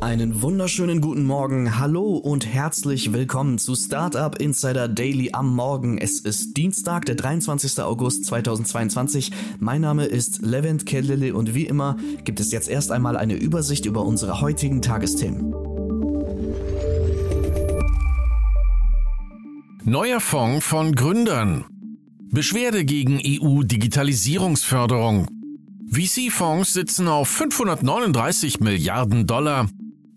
Einen wunderschönen guten Morgen, hallo und herzlich willkommen zu Startup Insider Daily am Morgen. Es ist Dienstag, der 23. August 2022. Mein Name ist Levent Kellele und wie immer gibt es jetzt erst einmal eine Übersicht über unsere heutigen Tagesthemen. Neuer Fonds von Gründern. Beschwerde gegen EU-Digitalisierungsförderung. VC-Fonds sitzen auf 539 Milliarden Dollar.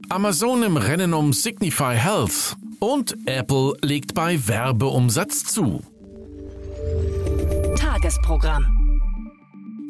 Amazon im Rennen um Signify Health und Apple legt bei Werbeumsatz zu. Tagesprogramm.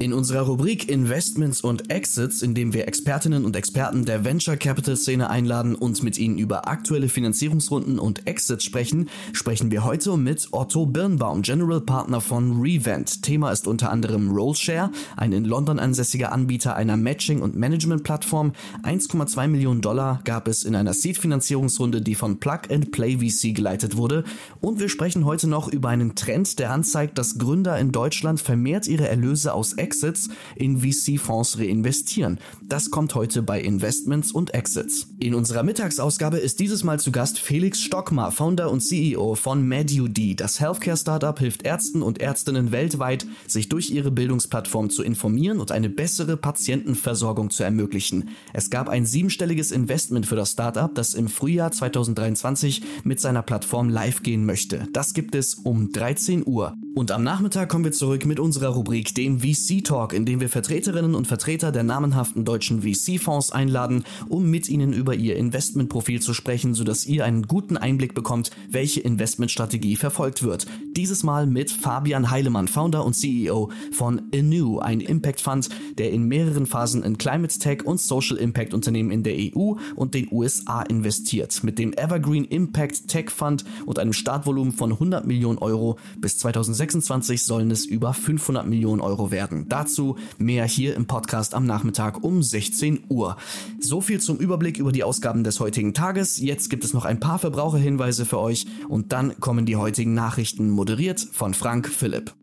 In unserer Rubrik Investments und Exits, in dem wir Expertinnen und Experten der Venture Capital Szene einladen und mit ihnen über aktuelle Finanzierungsrunden und Exits sprechen, sprechen wir heute mit Otto Birnbaum, General Partner von Revent. Thema ist unter anderem Rollshare, ein in London ansässiger Anbieter einer Matching- und Management-Plattform. 1,2 Millionen Dollar gab es in einer Seed-Finanzierungsrunde, die von Plug and Play VC geleitet wurde. Und wir sprechen heute noch über einen Trend, der anzeigt, dass Gründer in Deutschland vermehrt ihre Erlöse aus Exits in VC-Fonds reinvestieren. Das kommt heute bei Investments und Exits. In unserer Mittagsausgabe ist dieses Mal zu Gast Felix Stockmar, Founder und CEO von MedUD. Das Healthcare-Startup hilft Ärzten und Ärztinnen weltweit, sich durch ihre Bildungsplattform zu informieren und eine bessere Patientenversorgung zu ermöglichen. Es gab ein siebenstelliges Investment für das Startup, das im Frühjahr 2023 mit seiner Plattform live gehen möchte. Das gibt es um 13 Uhr. Und am Nachmittag kommen wir zurück mit unserer Rubrik, dem VC Talk, in dem wir Vertreterinnen und Vertreter der namenhaften deutschen VC-Fonds einladen, um mit ihnen über ihr Investmentprofil zu sprechen, sodass ihr einen guten Einblick bekommt, welche Investmentstrategie verfolgt wird. Dieses Mal mit Fabian Heilemann, Founder und CEO von Anew, ein Impact Fund, der in mehreren Phasen in Climate Tech und Social Impact Unternehmen in der EU und den USA investiert. Mit dem Evergreen Impact Tech Fund und einem Startvolumen von 100 Millionen Euro bis 2006 2026 sollen es über 500 Millionen Euro werden. Dazu mehr hier im Podcast am Nachmittag um 16 Uhr. So viel zum Überblick über die Ausgaben des heutigen Tages. Jetzt gibt es noch ein paar Verbraucherhinweise für euch und dann kommen die heutigen Nachrichten moderiert von Frank Philipp.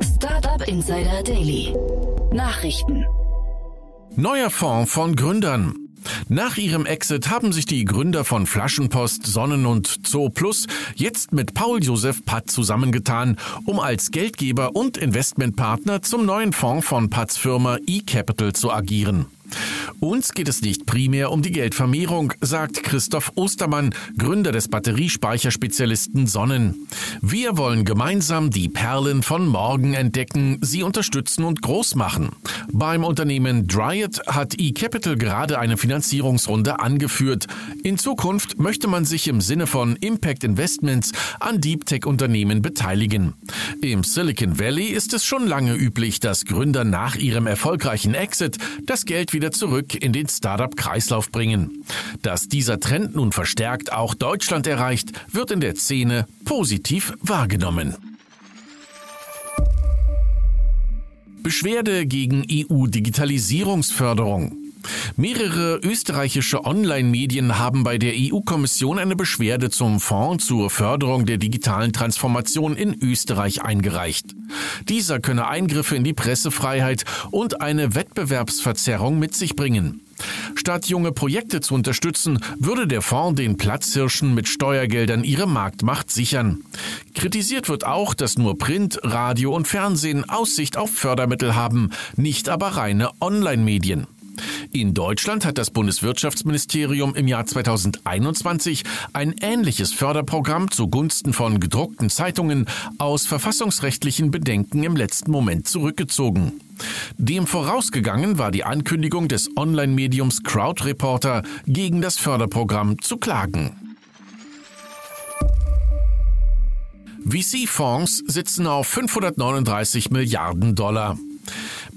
Startup Insider Daily. Nachrichten. Neuer Fonds von Gründern. Nach ihrem Exit haben sich die Gründer von Flaschenpost, Sonnen und Zoo Plus jetzt mit Paul Josef Patt zusammengetan, um als Geldgeber und Investmentpartner zum neuen Fonds von Patts Firma eCapital zu agieren. Uns geht es nicht primär um die Geldvermehrung, sagt Christoph Ostermann, Gründer des Batteriespeicherspezialisten Sonnen. Wir wollen gemeinsam die Perlen von morgen entdecken, sie unterstützen und groß machen. Beim Unternehmen Dryad hat eCapital gerade eine Finanzierungsrunde angeführt. In Zukunft möchte man sich im Sinne von Impact Investments an Deep Tech Unternehmen beteiligen. Im Silicon Valley ist es schon lange üblich, dass Gründer nach ihrem erfolgreichen Exit das Geld wieder zurück in den Startup-Kreislauf bringen. Dass dieser Trend nun verstärkt auch Deutschland erreicht, wird in der Szene positiv wahrgenommen. Beschwerde gegen EU-Digitalisierungsförderung. Mehrere österreichische Online-Medien haben bei der EU-Kommission eine Beschwerde zum Fonds zur Förderung der digitalen Transformation in Österreich eingereicht. Dieser könne Eingriffe in die Pressefreiheit und eine Wettbewerbsverzerrung mit sich bringen. Statt junge Projekte zu unterstützen, würde der Fonds den Platzhirschen mit Steuergeldern ihre Marktmacht sichern. Kritisiert wird auch, dass nur Print, Radio und Fernsehen Aussicht auf Fördermittel haben, nicht aber reine Online-Medien. In Deutschland hat das Bundeswirtschaftsministerium im Jahr 2021 ein ähnliches Förderprogramm zugunsten von gedruckten Zeitungen aus verfassungsrechtlichen Bedenken im letzten Moment zurückgezogen. Dem vorausgegangen war die Ankündigung des Online-Mediums Crowdreporter gegen das Förderprogramm zu klagen. VC-Fonds sitzen auf 539 Milliarden Dollar.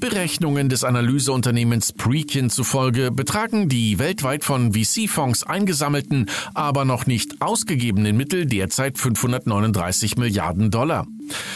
Berechnungen des Analyseunternehmens Prekin zufolge betragen die weltweit von VC-Fonds eingesammelten, aber noch nicht ausgegebenen Mittel derzeit 539 Milliarden Dollar.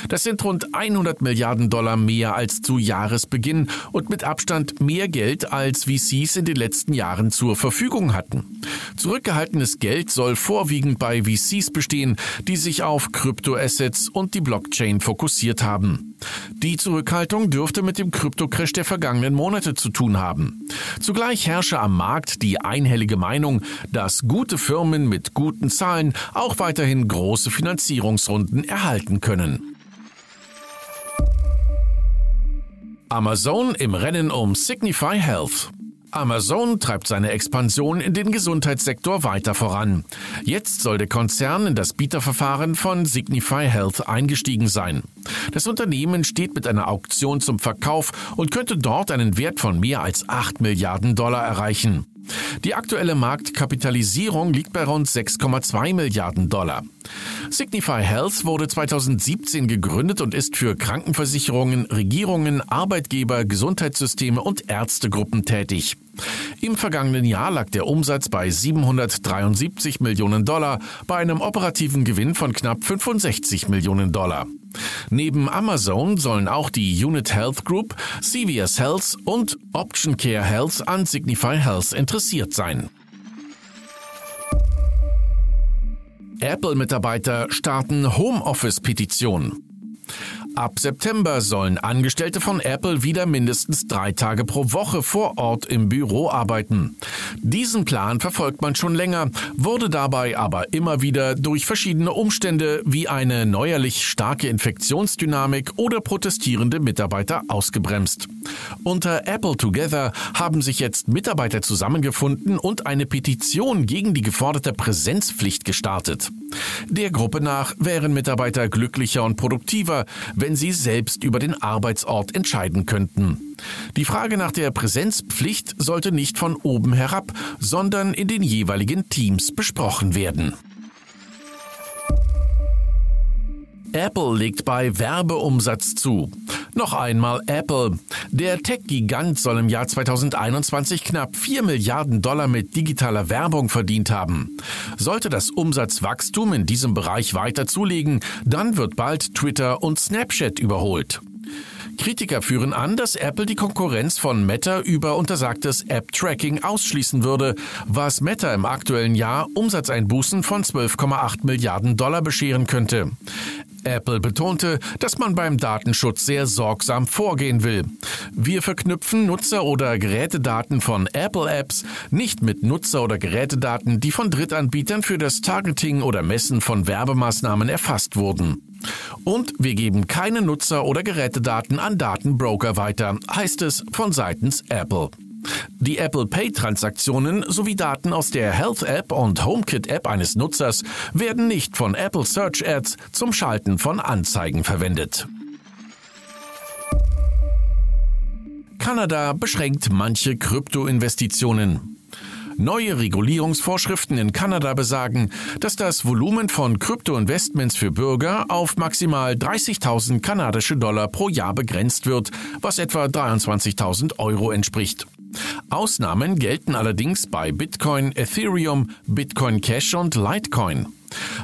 Das sind rund 100 Milliarden Dollar mehr als zu Jahresbeginn und mit Abstand mehr Geld, als VCs in den letzten Jahren zur Verfügung hatten. Zurückgehaltenes Geld soll vorwiegend bei VCs bestehen, die sich auf Kryptoassets und die Blockchain fokussiert haben. Die Zurückhaltung dürfte mit dem Kryptocrash der vergangenen Monate zu tun haben. Zugleich herrsche am Markt die einhellige Meinung, dass gute Firmen mit guten Zahlen auch weiterhin große Finanzierungsrunden erhalten können. Amazon im Rennen um Signify Health. Amazon treibt seine Expansion in den Gesundheitssektor weiter voran. Jetzt soll der Konzern in das Bieterverfahren von Signify Health eingestiegen sein. Das Unternehmen steht mit einer Auktion zum Verkauf und könnte dort einen Wert von mehr als 8 Milliarden Dollar erreichen. Die aktuelle Marktkapitalisierung liegt bei rund 6,2 Milliarden Dollar. Signify Health wurde 2017 gegründet und ist für Krankenversicherungen, Regierungen, Arbeitgeber, Gesundheitssysteme und Ärztegruppen tätig. Im vergangenen Jahr lag der Umsatz bei 773 Millionen Dollar bei einem operativen Gewinn von knapp 65 Millionen Dollar. Neben Amazon sollen auch die Unit Health Group, CVS Health und Option Care Health an Signify Health interessiert sein. Apple-Mitarbeiter starten Homeoffice-Petition. Ab September sollen Angestellte von Apple wieder mindestens drei Tage pro Woche vor Ort im Büro arbeiten. Diesen Plan verfolgt man schon länger, wurde dabei aber immer wieder durch verschiedene Umstände wie eine neuerlich starke Infektionsdynamik oder protestierende Mitarbeiter ausgebremst. Unter Apple Together haben sich jetzt Mitarbeiter zusammengefunden und eine Petition gegen die geforderte Präsenzpflicht gestartet. Der Gruppe nach wären Mitarbeiter glücklicher und produktiver, wenn sie selbst über den Arbeitsort entscheiden könnten. Die Frage nach der Präsenzpflicht sollte nicht von oben herab, sondern in den jeweiligen Teams besprochen werden. Apple legt bei Werbeumsatz zu. Noch einmal Apple. Der Tech-Gigant soll im Jahr 2021 knapp 4 Milliarden Dollar mit digitaler Werbung verdient haben. Sollte das Umsatzwachstum in diesem Bereich weiter zulegen, dann wird bald Twitter und Snapchat überholt. Kritiker führen an, dass Apple die Konkurrenz von Meta über untersagtes App-Tracking ausschließen würde, was Meta im aktuellen Jahr Umsatzeinbußen von 12,8 Milliarden Dollar bescheren könnte. Apple betonte, dass man beim Datenschutz sehr sorgsam vorgehen will. Wir verknüpfen Nutzer- oder Gerätedaten von Apple-Apps nicht mit Nutzer- oder Gerätedaten, die von Drittanbietern für das Targeting oder Messen von Werbemaßnahmen erfasst wurden. Und wir geben keine Nutzer- oder Gerätedaten an Datenbroker weiter, heißt es von seitens Apple. Die Apple Pay-Transaktionen sowie Daten aus der Health-App und HomeKit-App eines Nutzers werden nicht von Apple Search Ads zum Schalten von Anzeigen verwendet. Kanada beschränkt manche Kryptoinvestitionen. Neue Regulierungsvorschriften in Kanada besagen, dass das Volumen von Kryptoinvestments für Bürger auf maximal 30.000 kanadische Dollar pro Jahr begrenzt wird, was etwa 23.000 Euro entspricht. Ausnahmen gelten allerdings bei Bitcoin, Ethereum, Bitcoin Cash und Litecoin.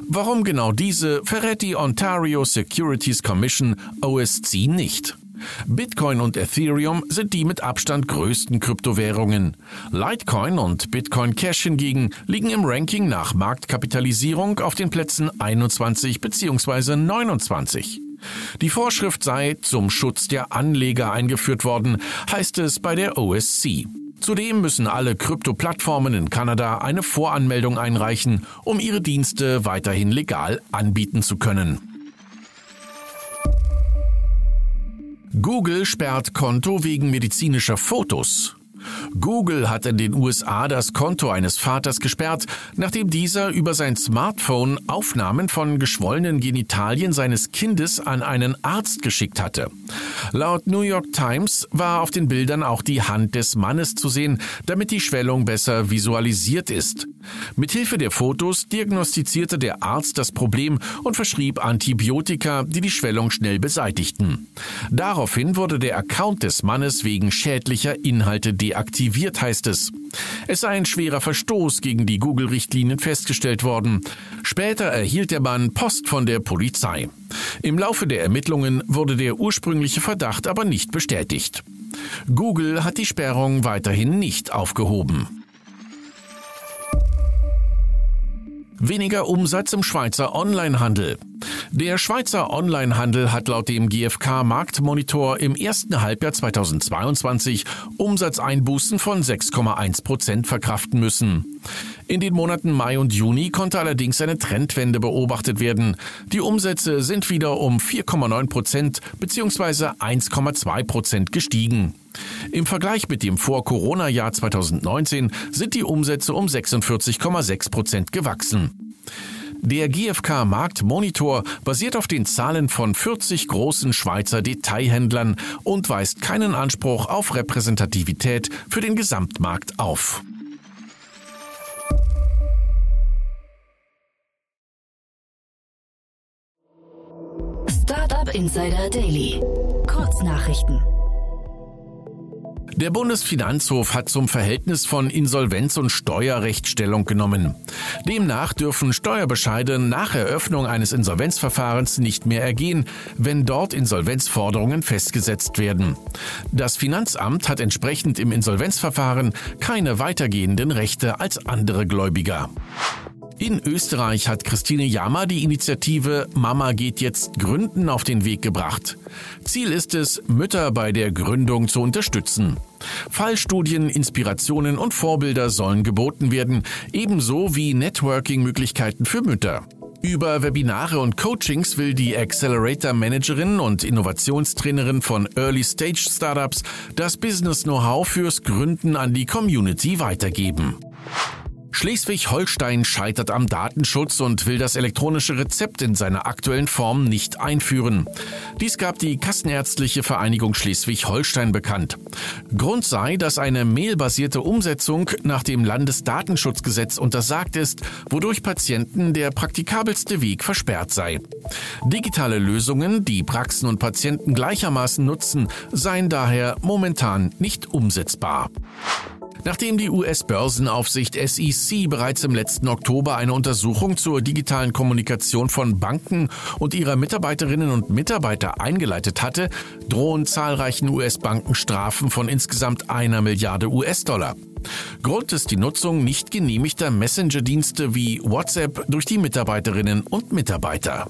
Warum genau diese verrät die Ontario Securities Commission OSC nicht. Bitcoin und Ethereum sind die mit Abstand größten Kryptowährungen. Litecoin und Bitcoin Cash hingegen liegen im Ranking nach Marktkapitalisierung auf den Plätzen 21 bzw. 29. Die Vorschrift sei zum Schutz der Anleger eingeführt worden, heißt es bei der OSC. Zudem müssen alle Krypto-Plattformen in Kanada eine Voranmeldung einreichen, um ihre Dienste weiterhin legal anbieten zu können. Google sperrt Konto wegen medizinischer Fotos. Google hat in den USA das Konto eines Vaters gesperrt, nachdem dieser über sein Smartphone Aufnahmen von geschwollenen Genitalien seines Kindes an einen Arzt geschickt hatte. Laut New York Times war auf den Bildern auch die Hand des Mannes zu sehen, damit die Schwellung besser visualisiert ist. Mithilfe der Fotos diagnostizierte der Arzt das Problem und verschrieb Antibiotika, die die Schwellung schnell beseitigten. Daraufhin wurde der Account des Mannes wegen schädlicher Inhalte deaktiviert, heißt es. Es sei ein schwerer Verstoß gegen die Google-Richtlinien festgestellt worden. Später erhielt der Mann Post von der Polizei. Im Laufe der Ermittlungen wurde der ursprüngliche Verdacht aber nicht bestätigt. Google hat die Sperrung weiterhin nicht aufgehoben. Weniger Umsatz im Schweizer Onlinehandel. Der Schweizer Onlinehandel hat laut dem GfK Marktmonitor im ersten Halbjahr 2022 Umsatzeinbußen von 6,1 Prozent verkraften müssen. In den Monaten Mai und Juni konnte allerdings eine Trendwende beobachtet werden. Die Umsätze sind wieder um 4,9 Prozent bzw. 1,2 Prozent gestiegen. Im Vergleich mit dem Vor-Corona-Jahr 2019 sind die Umsätze um 46,6 Prozent gewachsen. Der GfK Marktmonitor basiert auf den Zahlen von 40 großen Schweizer Detailhändlern und weist keinen Anspruch auf Repräsentativität für den Gesamtmarkt auf. Startup Insider Daily. Kurznachrichten. Der Bundesfinanzhof hat zum Verhältnis von Insolvenz und Steuerrecht Stellung genommen. Demnach dürfen Steuerbescheide nach Eröffnung eines Insolvenzverfahrens nicht mehr ergehen, wenn dort Insolvenzforderungen festgesetzt werden. Das Finanzamt hat entsprechend im Insolvenzverfahren keine weitergehenden Rechte als andere Gläubiger. In Österreich hat Christine Jammer die Initiative Mama geht jetzt gründen auf den Weg gebracht. Ziel ist es, Mütter bei der Gründung zu unterstützen. Fallstudien, Inspirationen und Vorbilder sollen geboten werden, ebenso wie Networking-Möglichkeiten für Mütter. Über Webinare und Coachings will die Accelerator Managerin und Innovationstrainerin von Early Stage Startups das Business Know-how fürs Gründen an die Community weitergeben. Schleswig-Holstein scheitert am Datenschutz und will das elektronische Rezept in seiner aktuellen Form nicht einführen. Dies gab die Kassenärztliche Vereinigung Schleswig-Holstein bekannt. Grund sei, dass eine mailbasierte Umsetzung nach dem Landesdatenschutzgesetz untersagt ist, wodurch Patienten der praktikabelste Weg versperrt sei. Digitale Lösungen, die Praxen und Patienten gleichermaßen nutzen, seien daher momentan nicht umsetzbar. Nachdem die US-Börsenaufsicht SEC bereits im letzten Oktober eine Untersuchung zur digitalen Kommunikation von Banken und ihrer Mitarbeiterinnen und Mitarbeiter eingeleitet hatte, drohen zahlreichen US-Banken Strafen von insgesamt einer Milliarde US-Dollar. Grund ist die Nutzung nicht genehmigter Messenger-Dienste wie WhatsApp durch die Mitarbeiterinnen und Mitarbeiter.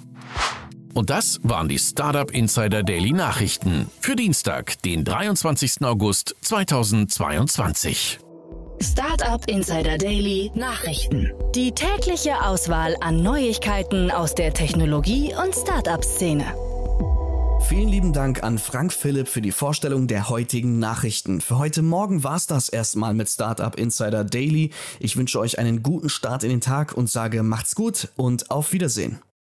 Und das waren die Startup Insider Daily Nachrichten für Dienstag, den 23. August 2022. Startup Insider Daily Nachrichten. Die tägliche Auswahl an Neuigkeiten aus der Technologie- und Startup-Szene. Vielen lieben Dank an Frank Philipp für die Vorstellung der heutigen Nachrichten. Für heute Morgen war es das erstmal mit Startup Insider Daily. Ich wünsche euch einen guten Start in den Tag und sage macht's gut und auf Wiedersehen.